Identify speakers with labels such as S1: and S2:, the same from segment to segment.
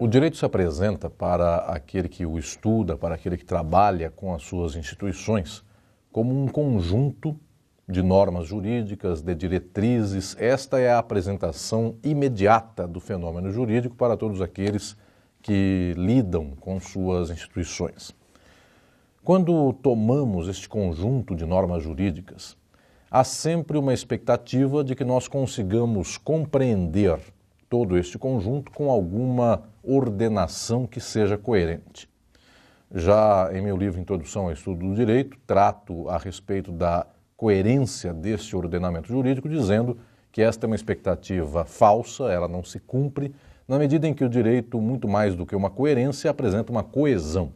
S1: O direito se apresenta para aquele que o estuda, para aquele que trabalha com as suas instituições, como um conjunto de normas jurídicas, de diretrizes. Esta é a apresentação imediata do fenômeno jurídico para todos aqueles que lidam com suas instituições. Quando tomamos este conjunto de normas jurídicas, há sempre uma expectativa de que nós consigamos compreender todo este conjunto com alguma ordenação que seja coerente. Já em meu livro Introdução ao Estudo do Direito, trato a respeito da coerência desse ordenamento jurídico, dizendo que esta é uma expectativa falsa, ela não se cumpre, na medida em que o direito, muito mais do que uma coerência, apresenta uma coesão.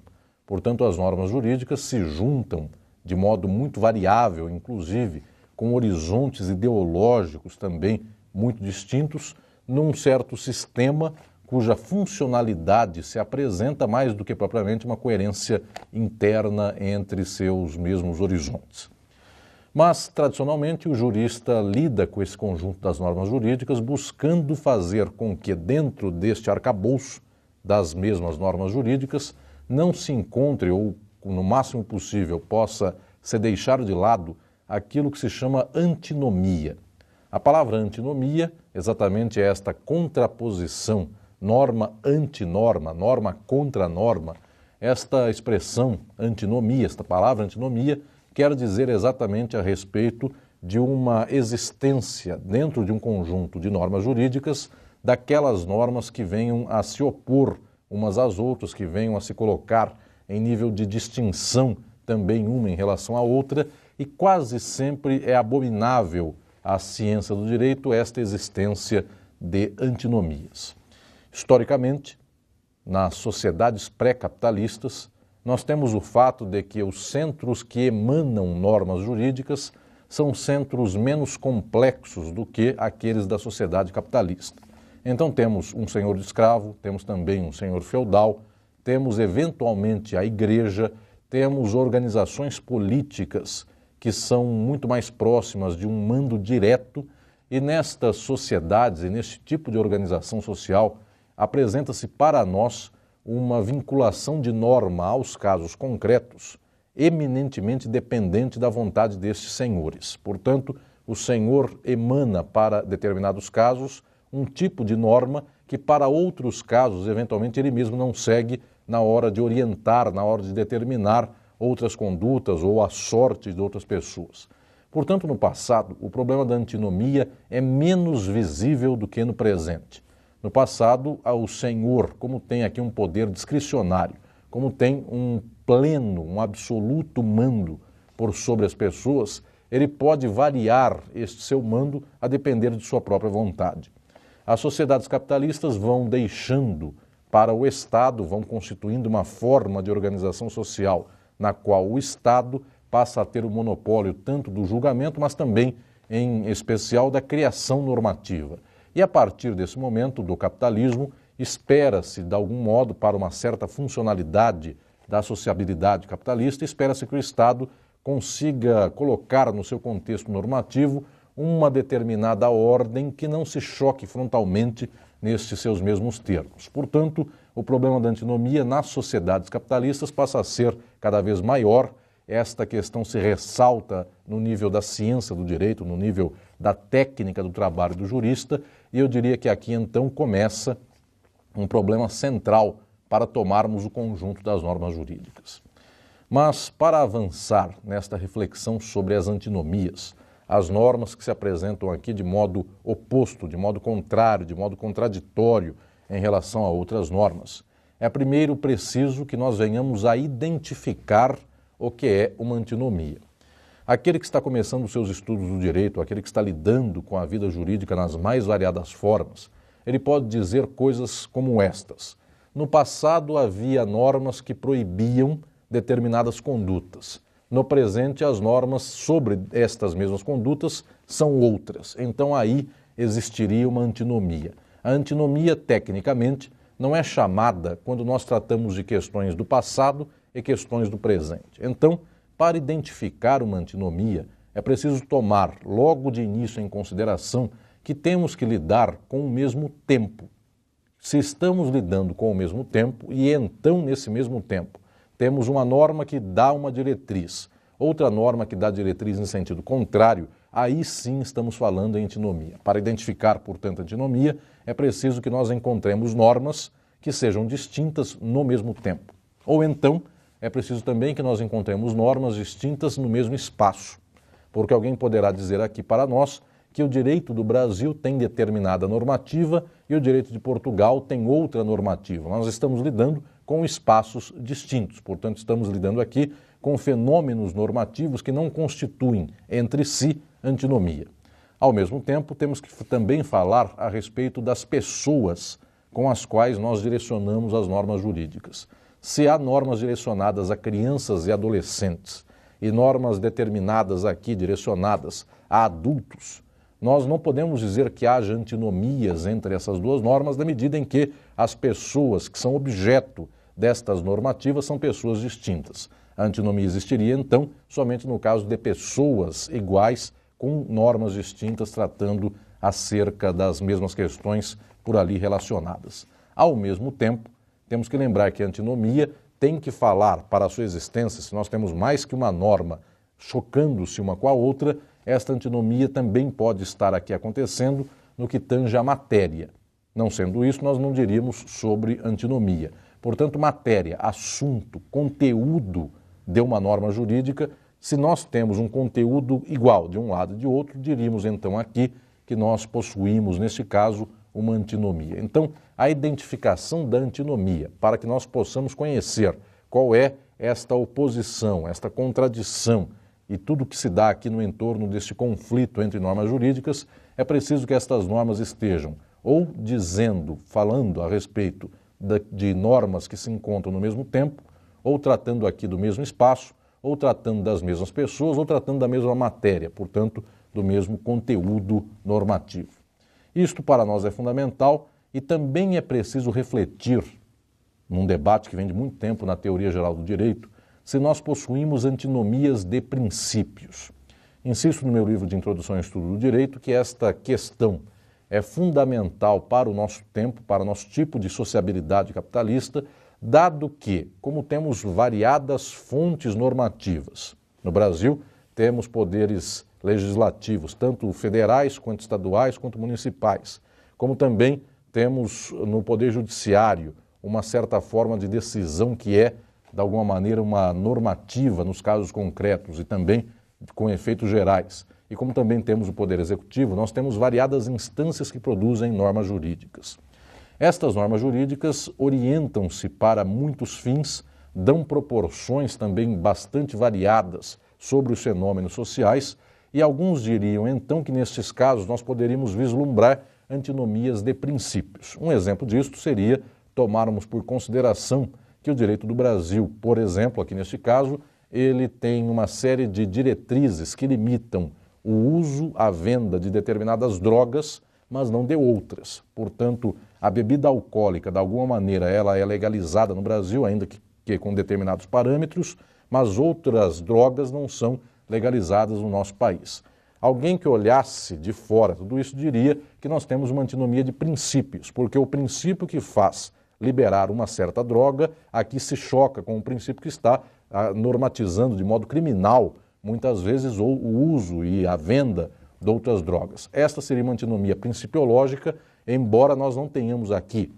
S1: Portanto, as normas jurídicas se juntam de modo muito variável, inclusive com horizontes ideológicos também muito distintos, num certo sistema cuja funcionalidade se apresenta mais do que propriamente uma coerência interna entre seus mesmos horizontes. Mas, tradicionalmente, o jurista lida com esse conjunto das normas jurídicas buscando fazer com que, dentro deste arcabouço das mesmas normas jurídicas, não se encontre, ou no máximo possível, possa ser deixado de lado aquilo que se chama antinomia. A palavra antinomia exatamente é esta contraposição, norma antinorma, norma contra norma. Esta expressão antinomia, esta palavra antinomia, quer dizer exatamente a respeito de uma existência dentro de um conjunto de normas jurídicas daquelas normas que venham a se opor umas às outras, que venham a se colocar em nível de distinção também uma em relação à outra, e quase sempre é abominável à ciência do direito esta existência de antinomias. Historicamente, nas sociedades pré-capitalistas, nós temos o fato de que os centros que emanam normas jurídicas são centros menos complexos do que aqueles da sociedade capitalista. Então temos um senhor escravo, temos também um senhor feudal, temos eventualmente a igreja, temos organizações políticas que são muito mais próximas de um mando direto, e nestas sociedades e neste tipo de organização social apresenta-se para nós uma vinculação de norma aos casos concretos, eminentemente dependente da vontade destes senhores. Portanto, o senhor emana para determinados casos um tipo de norma que, para outros casos, eventualmente ele mesmo não segue na hora de orientar, na hora de determinar outras condutas ou a sorte de outras pessoas. Portanto, no passado, o problema da antinomia é menos visível do que no presente. No passado, o Senhor, como tem aqui um poder discricionário, como tem um pleno, um absoluto mando por sobre as pessoas, ele pode variar este seu mando a depender de sua própria vontade. As sociedades capitalistas vão deixando para o Estado, vão constituindo uma forma de organização social na qual o Estado passa a ter o monopólio tanto do julgamento, mas também, em especial, da criação normativa. E a partir desse momento do capitalismo, espera-se, de algum modo, para uma certa funcionalidade da sociabilidade capitalista, espera-se que o Estado consiga colocar no seu contexto normativo uma determinada ordem que não se choque frontalmente nestes seus mesmos termos. Portanto, o problema da antinomia nas sociedades capitalistas passa a ser cada vez maior. Esta questão se ressalta no nível da ciência do direito, no nível da técnica do trabalho do jurista, e eu diria que aqui então começa um problema central para tomarmos o conjunto das normas jurídicas. Mas para avançar nesta reflexão sobre as antinomias, as normas que se apresentam aqui de modo oposto, de modo contrário, de modo contraditório em relação a outras normas. É primeiro preciso que nós venhamos a identificar o que é uma antinomia. Aquele que está começando os seus estudos do direito, aquele que está lidando com a vida jurídica nas mais variadas formas, ele pode dizer coisas como estas. No passado havia normas que proibiam determinadas condutas. No presente, as normas sobre estas mesmas condutas são outras. Então aí existiria uma antinomia. A antinomia, tecnicamente, não é chamada quando nós tratamos de questões do passado e questões do presente. Então, para identificar uma antinomia, é preciso tomar logo de início em consideração que temos que lidar com o mesmo tempo. se estamos lidando com o mesmo tempo e então, nesse mesmo tempo, temos uma norma que dá uma diretriz, outra norma que dá diretriz em sentido contrário, aí sim estamos falando em antinomia. Para identificar, portanto, antinomia, é preciso que nós encontremos normas que sejam distintas no mesmo tempo. Ou então, é preciso também que nós encontremos normas distintas no mesmo espaço, porque alguém poderá dizer aqui para nós que o direito do Brasil tem determinada normativa e o direito de Portugal tem outra normativa. Nós estamos lidando com espaços distintos, portanto, estamos lidando aqui com fenômenos normativos que não constituem entre si antinomia. Ao mesmo tempo, temos que também falar a respeito das pessoas com as quais nós direcionamos as normas jurídicas. Se há normas direcionadas a crianças e adolescentes e normas determinadas aqui direcionadas a adultos, nós não podemos dizer que haja antinomias entre essas duas normas, na medida em que as pessoas que são objeto destas normativas são pessoas distintas. A antinomia existiria, então, somente no caso de pessoas iguais com normas distintas tratando acerca das mesmas questões por ali relacionadas. Ao mesmo tempo, temos que lembrar que a antinomia tem que falar para a sua existência, se nós temos mais que uma norma chocando-se uma com a outra, esta antinomia também pode estar aqui acontecendo no que tange a matéria. Não sendo isso, nós não diríamos sobre antinomia. Portanto, matéria, assunto, conteúdo de uma norma jurídica, se nós temos um conteúdo igual de um lado e de outro, diríamos então aqui que nós possuímos, neste caso, uma antinomia. Então, a identificação da antinomia, para que nós possamos conhecer qual é esta oposição, esta contradição e tudo que se dá aqui no entorno deste conflito entre normas jurídicas, é preciso que estas normas estejam ou dizendo, falando a respeito de normas que se encontram no mesmo tempo, ou tratando aqui do mesmo espaço, ou tratando das mesmas pessoas, ou tratando da mesma matéria, portanto, do mesmo conteúdo normativo. Isto para nós é fundamental e também é preciso refletir, num debate que vem de muito tempo na teoria geral do direito, se nós possuímos antinomias de princípios. Insisto no meu livro de Introdução ao Estudo do Direito que esta questão é fundamental para o nosso tempo, para o nosso tipo de sociabilidade capitalista, dado que, como temos variadas fontes normativas, no Brasil temos poderes legislativos, tanto federais quanto estaduais quanto municipais, como também temos no Poder Judiciário uma certa forma de decisão que é de alguma maneira, uma normativa nos casos concretos e também com efeitos gerais. E como também temos o Poder Executivo, nós temos variadas instâncias que produzem normas jurídicas. Estas normas jurídicas orientam-se para muitos fins, dão proporções também bastante variadas sobre os fenômenos sociais, e alguns diriam então que nestes casos nós poderíamos vislumbrar antinomias de princípios. Um exemplo disto seria tomarmos por consideração que o direito do Brasil, por exemplo, aqui neste caso, ele tem uma série de diretrizes que limitam o uso, a venda de determinadas drogas, mas não de outras. Portanto, a bebida alcoólica, de alguma maneira, ela é legalizada no Brasil, ainda que, que com determinados parâmetros, mas outras drogas não são legalizadas no nosso país. Alguém que olhasse de fora tudo isso diria que nós temos uma antinomia de princípios, porque o princípio que faz liberar uma certa droga, aqui se choca com o princípio que está ah, normatizando de modo criminal, muitas vezes, ou o uso e a venda de outras drogas. Esta seria uma antinomia principiológica, embora nós não tenhamos aqui,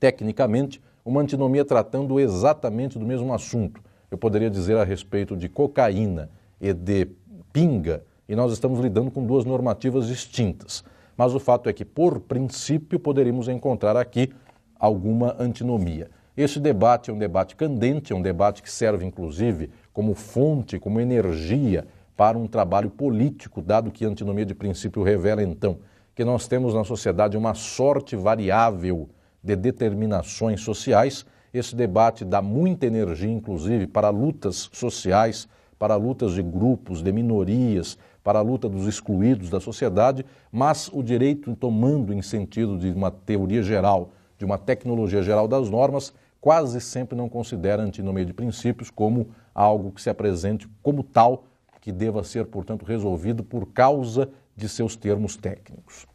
S1: tecnicamente, uma antinomia tratando exatamente do mesmo assunto. Eu poderia dizer a respeito de cocaína e de pinga, e nós estamos lidando com duas normativas distintas. Mas o fato é que, por princípio, poderíamos encontrar aqui alguma antinomia. Este debate é um debate candente, é um debate que serve, inclusive, como fonte, como energia para um trabalho político, dado que a antinomia de princípio revela, então, que nós temos na sociedade uma sorte variável de determinações sociais. Esse debate dá muita energia, inclusive, para lutas sociais, para lutas de grupos, de minorias, para a luta dos excluídos da sociedade, mas o direito, tomando em sentido de uma teoria geral, de uma tecnologia geral das normas, quase sempre não considera a antinomia de princípios como algo que se apresente como tal, que deva ser, portanto, resolvido por causa de seus termos técnicos.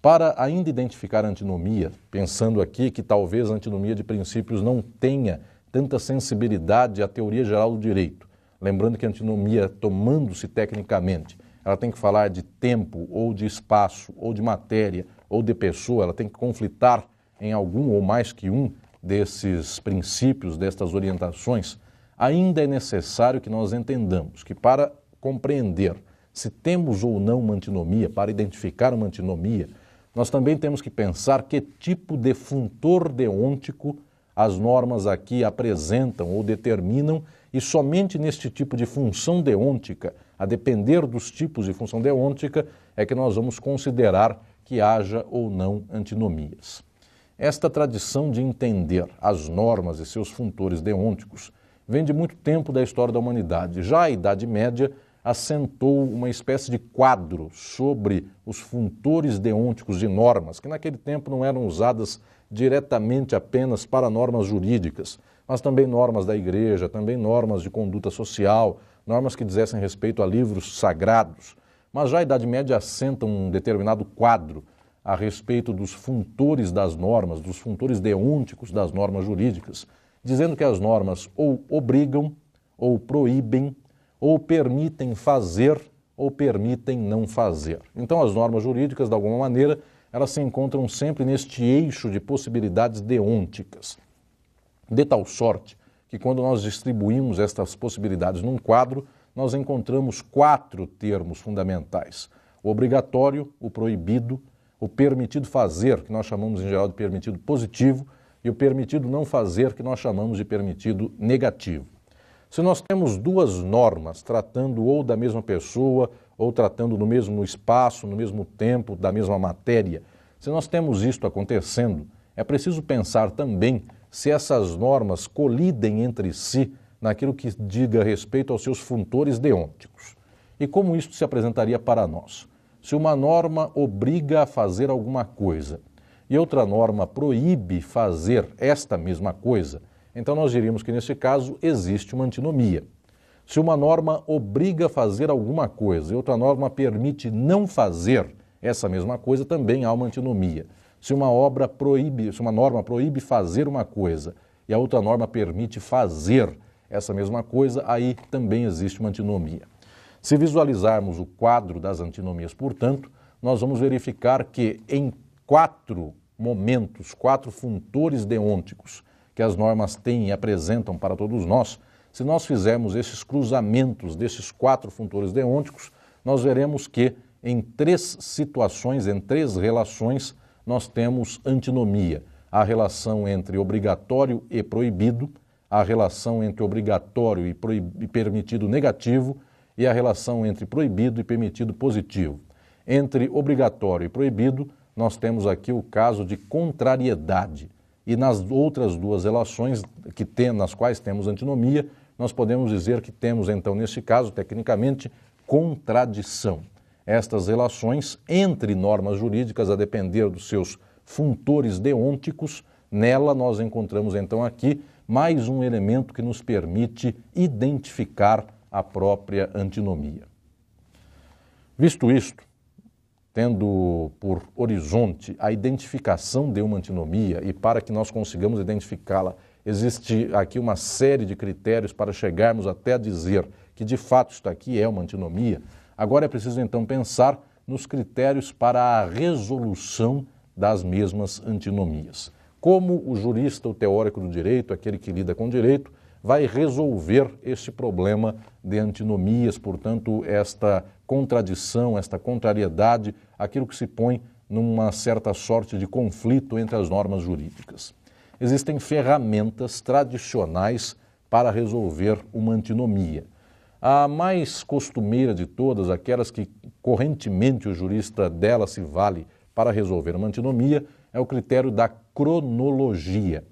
S1: Para ainda identificar a antinomia, pensando aqui que talvez a antinomia de princípios não tenha tanta sensibilidade à teoria geral do direito, lembrando que a antinomia, tomando-se tecnicamente, ela tem que falar de tempo, ou de espaço, ou de matéria, ou de pessoa, ela tem que conflitar em algum ou mais que um desses princípios, destas orientações, ainda é necessário que nós entendamos que para compreender se temos ou não uma antinomia, para identificar uma antinomia, nós também temos que pensar que tipo de funtor deôntico as normas aqui apresentam ou determinam, e somente neste tipo de função deôntica, a depender dos tipos de função deôntica, é que nós vamos considerar que haja ou não antinomias. Esta tradição de entender as normas e seus funtores deônticos vem de muito tempo da história da humanidade. Já a Idade Média assentou uma espécie de quadro sobre os funtores deônticos de normas, que naquele tempo não eram usadas diretamente apenas para normas jurídicas, mas também normas da igreja, também normas de conduta social, normas que dissessem respeito a livros sagrados. Mas já a Idade Média assenta um determinado quadro a respeito dos funtores das normas, dos funtores deônticos das normas jurídicas, dizendo que as normas ou obrigam, ou proíbem, ou permitem fazer, ou permitem não fazer. Então, as normas jurídicas, de alguma maneira, elas se encontram sempre neste eixo de possibilidades deônticas. De tal sorte que, quando nós distribuímos estas possibilidades num quadro, nós encontramos quatro termos fundamentais: o obrigatório, o proibido, o permitido fazer, que nós chamamos em geral de permitido positivo, e o permitido não fazer, que nós chamamos de permitido negativo. Se nós temos duas normas tratando ou da mesma pessoa ou tratando no mesmo espaço, no mesmo tempo, da mesma matéria. Se nós temos isto acontecendo, é preciso pensar também se essas normas colidem entre si naquilo que diga respeito aos seus funtores deônticos. E como isto se apresentaria para nós? Se uma norma obriga a fazer alguma coisa e outra norma proíbe fazer esta mesma coisa, então nós diríamos que nesse caso existe uma antinomia. Se uma norma obriga a fazer alguma coisa e outra norma permite não fazer essa mesma coisa, também há uma antinomia. Se uma obra proíbe, se uma norma proíbe fazer uma coisa e a outra norma permite fazer essa mesma coisa, aí também existe uma antinomia. Se visualizarmos o quadro das antinomias, portanto, nós vamos verificar que em quatro momentos, quatro funtores deônticos que as normas têm e apresentam para todos nós, se nós fizermos esses cruzamentos desses quatro funtores deônticos, nós veremos que em três situações, em três relações, nós temos antinomia. A relação entre obrigatório e proibido, a relação entre obrigatório e, e permitido negativo e a relação entre proibido e permitido positivo. Entre obrigatório e proibido, nós temos aqui o caso de contrariedade. E nas outras duas relações que tem, nas quais temos antinomia, nós podemos dizer que temos, então, neste caso, tecnicamente, contradição. Estas relações entre normas jurídicas, a depender dos seus funtores deônticos, nela nós encontramos, então, aqui mais um elemento que nos permite identificar a própria antinomia. Visto isto, tendo por horizonte a identificação de uma antinomia e para que nós consigamos identificá-la Existe aqui uma série de critérios para chegarmos até a dizer que de fato isto aqui é uma antinomia. Agora é preciso então pensar nos critérios para a resolução das mesmas antinomias. Como o jurista, o teórico do direito, aquele que lida com direito, vai resolver este problema de antinomias, portanto, esta contradição, esta contrariedade, aquilo que se põe numa certa sorte de conflito entre as normas jurídicas existem ferramentas tradicionais para resolver uma antinomia. A mais costumeira de todas, aquelas que correntemente o jurista dela se vale para resolver uma antinomia, é o critério da cronologia.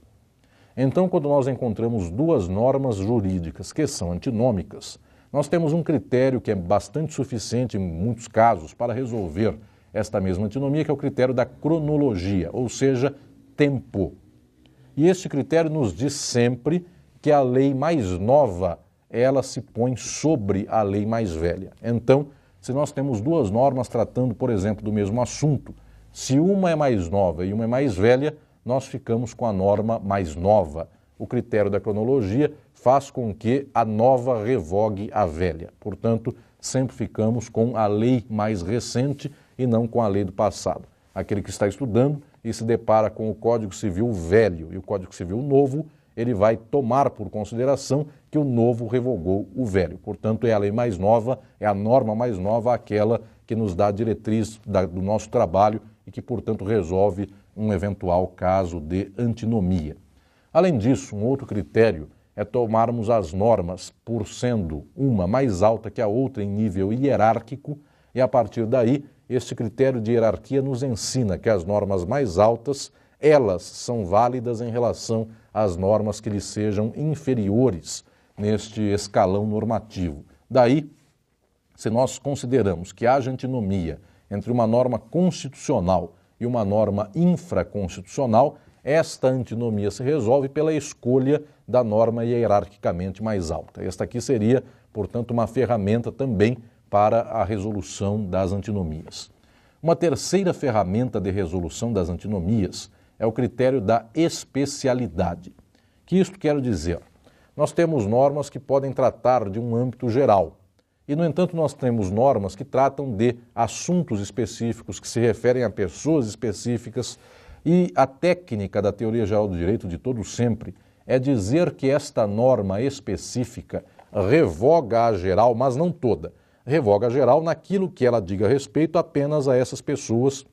S1: Então, quando nós encontramos duas normas jurídicas que são antinômicas, nós temos um critério que é bastante suficiente em muitos casos para resolver esta mesma antinomia, que é o critério da cronologia, ou seja, tempo. E este critério nos diz sempre que a lei mais nova, ela se põe sobre a lei mais velha. Então, se nós temos duas normas tratando, por exemplo, do mesmo assunto, Se uma é mais nova e uma é mais velha, nós ficamos com a norma mais nova. O critério da cronologia faz com que a nova revogue a velha. Portanto, sempre ficamos com a lei mais recente e não com a lei do passado. Aquele que está estudando e se depara com o Código Civil velho e o Código Civil novo, ele vai tomar por consideração que o novo revogou o velho. Portanto, é a lei mais nova, é a norma mais nova, aquela que nos dá a diretriz da, do nosso trabalho e que, portanto, resolve um eventual caso de antinomia. Além disso, um outro critério é tomarmos as normas por sendo uma mais alta que a outra em nível hierárquico, e a partir daí, este critério de hierarquia nos ensina que as normas mais altas, elas são válidas em relação às normas que lhes sejam inferiores neste escalão normativo. Daí, se nós consideramos que haja antinomia entre uma norma constitucional e uma norma infraconstitucional, esta antinomia se resolve pela escolha da norma hierarquicamente mais alta. Esta aqui seria, portanto, uma ferramenta também para a resolução das antinomias. Uma terceira ferramenta de resolução das antinomias é o critério da especialidade. Que isto quer dizer? Nós temos normas que podem tratar de um âmbito geral, e, no entanto, nós temos normas que tratam de assuntos específicos, que se referem a pessoas específicas, e a técnica da teoria geral do direito de todo sempre é dizer que esta norma específica revoga a geral, mas não toda. Revoga geral naquilo que ela diga respeito apenas a essas pessoas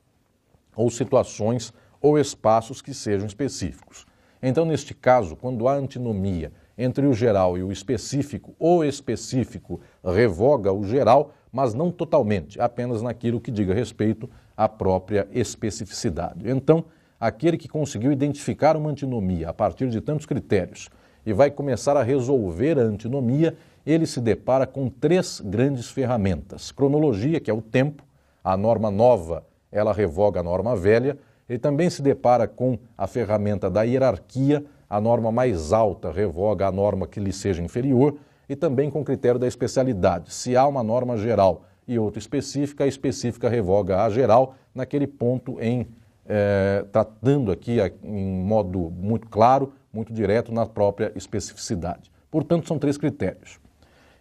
S1: ou situações ou espaços que sejam específicos. Então, neste caso, quando há antinomia entre o geral e o específico, o específico revoga o geral, mas não totalmente, apenas naquilo que diga respeito à própria especificidade. Então, aquele que conseguiu identificar uma antinomia a partir de tantos critérios e vai começar a resolver a antinomia, ele se depara com três grandes ferramentas: cronologia, que é o tempo, a norma nova, ela revoga a norma velha. Ele também se depara com a ferramenta da hierarquia, a norma mais alta revoga a norma que lhe seja inferior, e também com o critério da especialidade. Se há uma norma geral e outra específica, a específica revoga a geral, naquele ponto em é, tratando aqui em modo muito claro, muito direto na própria especificidade. Portanto, são três critérios.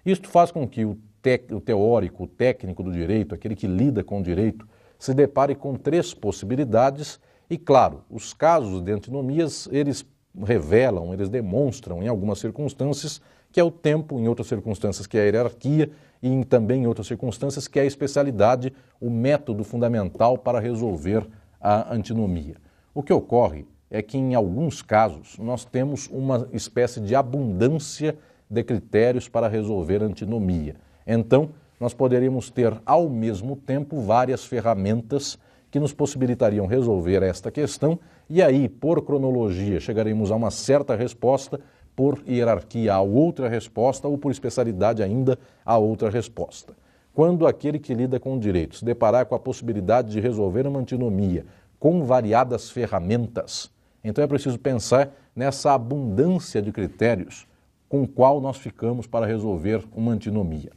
S1: Isto faz com que o, te o teórico, o técnico do direito, aquele que lida com o direito, se depare com três possibilidades e, claro, os casos de antinomias, eles revelam, eles demonstram em algumas circunstâncias que é o tempo, em outras circunstâncias que é a hierarquia e em, também em outras circunstâncias que é a especialidade, o método fundamental para resolver a antinomia. O que ocorre é que em alguns casos nós temos uma espécie de abundância de critérios para resolver antinomia. Então, nós poderíamos ter ao mesmo tempo várias ferramentas que nos possibilitariam resolver esta questão e aí, por cronologia, chegaremos a uma certa resposta, por hierarquia a outra resposta ou por especialidade ainda a outra resposta. Quando aquele que lida com o direito se deparar com a possibilidade de resolver uma antinomia com variadas ferramentas, então é preciso pensar nessa abundância de critérios com qual nós ficamos para resolver uma antinomia.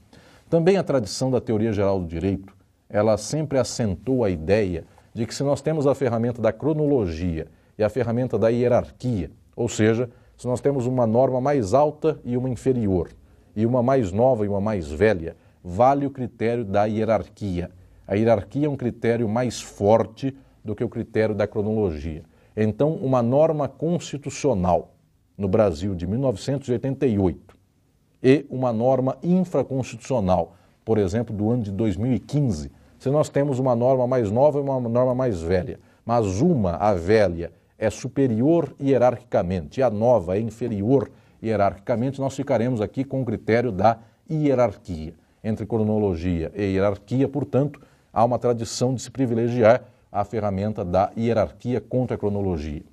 S1: Também a tradição da teoria geral do direito, ela sempre assentou a ideia de que se nós temos a ferramenta da cronologia e a ferramenta da hierarquia, ou seja, se nós temos uma norma mais alta e uma inferior, e uma mais nova e uma mais velha, vale o critério da hierarquia. A hierarquia é um critério mais forte do que o critério da cronologia. Então, uma norma constitucional no Brasil de 1988 e uma norma infraconstitucional, por exemplo, do ano de 2015, se nós temos uma norma mais nova e uma norma mais velha, mas uma, a velha, é superior hierarquicamente e a nova é inferior hierarquicamente, nós ficaremos aqui com o critério da hierarquia. Entre cronologia e hierarquia, portanto, há uma tradição de se privilegiar a ferramenta da hierarquia contra a cronologia.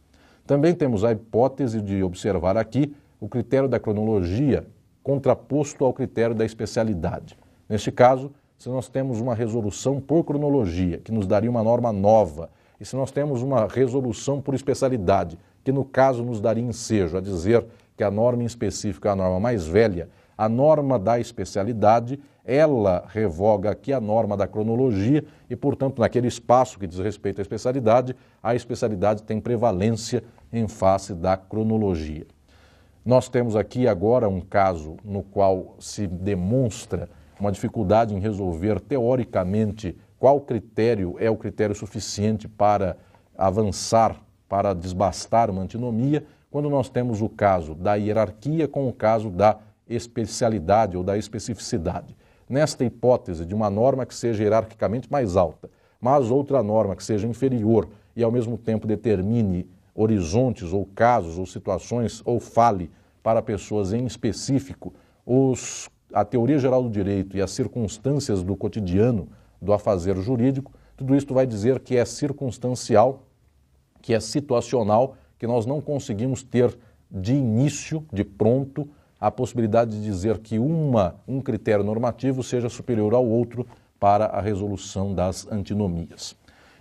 S1: Também temos a hipótese de observar aqui o critério da cronologia contraposto ao critério da especialidade. Neste caso, se nós temos uma resolução por cronologia, que nos daria uma norma nova, e se nós temos uma resolução por especialidade, que no caso nos daria ensejo a dizer que a norma em específico é a norma mais velha, a norma da especialidade ela revoga aqui a norma da cronologia e, portanto, naquele espaço que diz respeito à especialidade, a especialidade tem prevalência em face da cronologia. Nós temos aqui agora um caso no qual se demonstra uma dificuldade em resolver teoricamente qual critério é o critério suficiente para avançar, para desbastar uma antinomia, quando nós temos o caso da hierarquia com o caso da especialidade ou da especificidade. Nesta hipótese de uma norma que seja hierarquicamente mais alta, mas outra norma que seja inferior e ao mesmo tempo determine horizontes ou casos ou situações ou fale para pessoas em específico, os, a teoria geral do direito e as circunstâncias do cotidiano do afazer jurídico, tudo isso vai dizer que é circunstancial, que é situacional, que nós não conseguimos ter de início, de pronto, a possibilidade de dizer que uma, um critério normativo seja superior ao outro para a resolução das antinomias.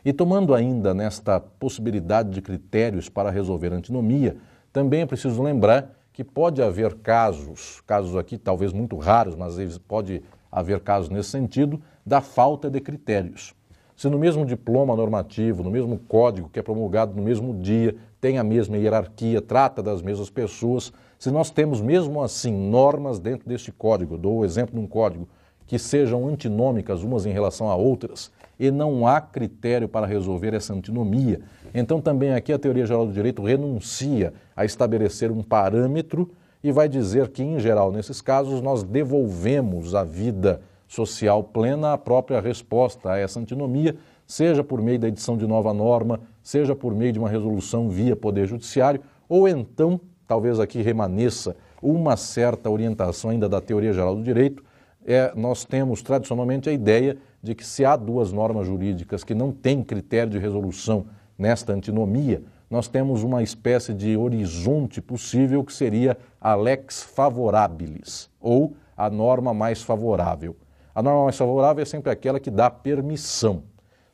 S1: E tomando ainda nesta possibilidade de critérios para resolver antinomia, também é preciso lembrar que pode haver casos, casos aqui talvez muito raros, mas pode haver casos nesse sentido, da falta de critérios. Se no mesmo diploma normativo, no mesmo código que é promulgado no mesmo dia, tem a mesma hierarquia, trata das mesmas pessoas, se nós temos mesmo assim normas dentro deste código, dou o exemplo de um código, que sejam antinômicas umas em relação a outras, e não há critério para resolver essa antinomia, então também aqui a teoria geral do direito renuncia a estabelecer um parâmetro e vai dizer que, em geral, nesses casos, nós devolvemos a vida social plena à própria resposta a essa antinomia, seja por meio da edição de nova norma, seja por meio de uma resolução via Poder Judiciário, ou então, talvez aqui remaneça uma certa orientação ainda da teoria geral do direito, é, nós temos tradicionalmente a ideia de que se há duas normas jurídicas que não têm critério de resolução nesta antinomia, nós temos uma espécie de horizonte possível que seria a lex favorabilis, ou a norma mais favorável. A norma mais favorável é sempre aquela que dá permissão.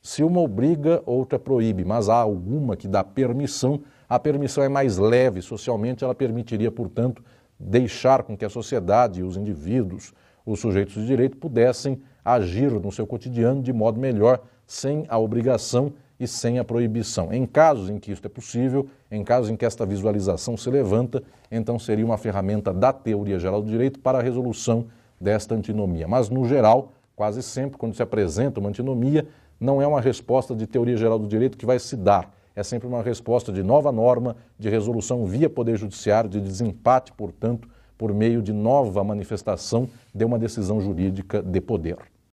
S1: Se uma obriga, outra proíbe, mas há alguma que dá permissão, a permissão é mais leve socialmente, ela permitiria, portanto, deixar com que a sociedade, os indivíduos, os sujeitos de direito pudessem agir no seu cotidiano de modo melhor, sem a obrigação e sem a proibição. Em casos em que isso é possível, em casos em que esta visualização se levanta, então seria uma ferramenta da teoria geral do direito para a resolução desta antinomia. Mas, no geral, quase sempre, quando se apresenta uma antinomia, não é uma resposta de teoria geral do direito que vai se dar. É sempre uma resposta de nova norma, de resolução via Poder Judiciário, de desempate, portanto, por meio de nova manifestação de uma decisão jurídica de poder.